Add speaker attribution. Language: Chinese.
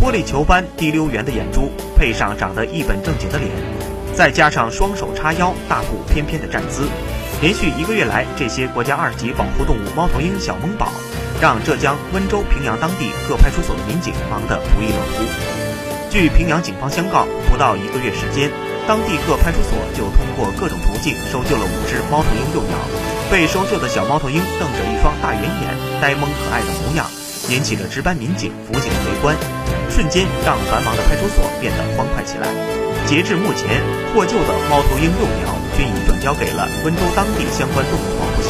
Speaker 1: 玻璃球般滴溜圆的眼珠，配上长得一本正经的脸，再加上双手叉腰、大步翩翩的站姿，连续一个月来，这些国家二级保护动物猫头鹰小萌宝，让浙江温州平阳当地各派出所的民警忙得不亦乐乎。据平阳警方相告，不到一个月时间，当地各派出所就通过各种途径收救了五只猫头鹰幼鸟。被收救的小猫头鹰瞪着一双大圆眼，呆萌可爱的模样，引起了值班民警、辅警的围观，瞬间让繁忙的派出所变得欢快起来。截至目前，获救的猫头鹰幼鸟均已转交给了温州当地相关动物保护。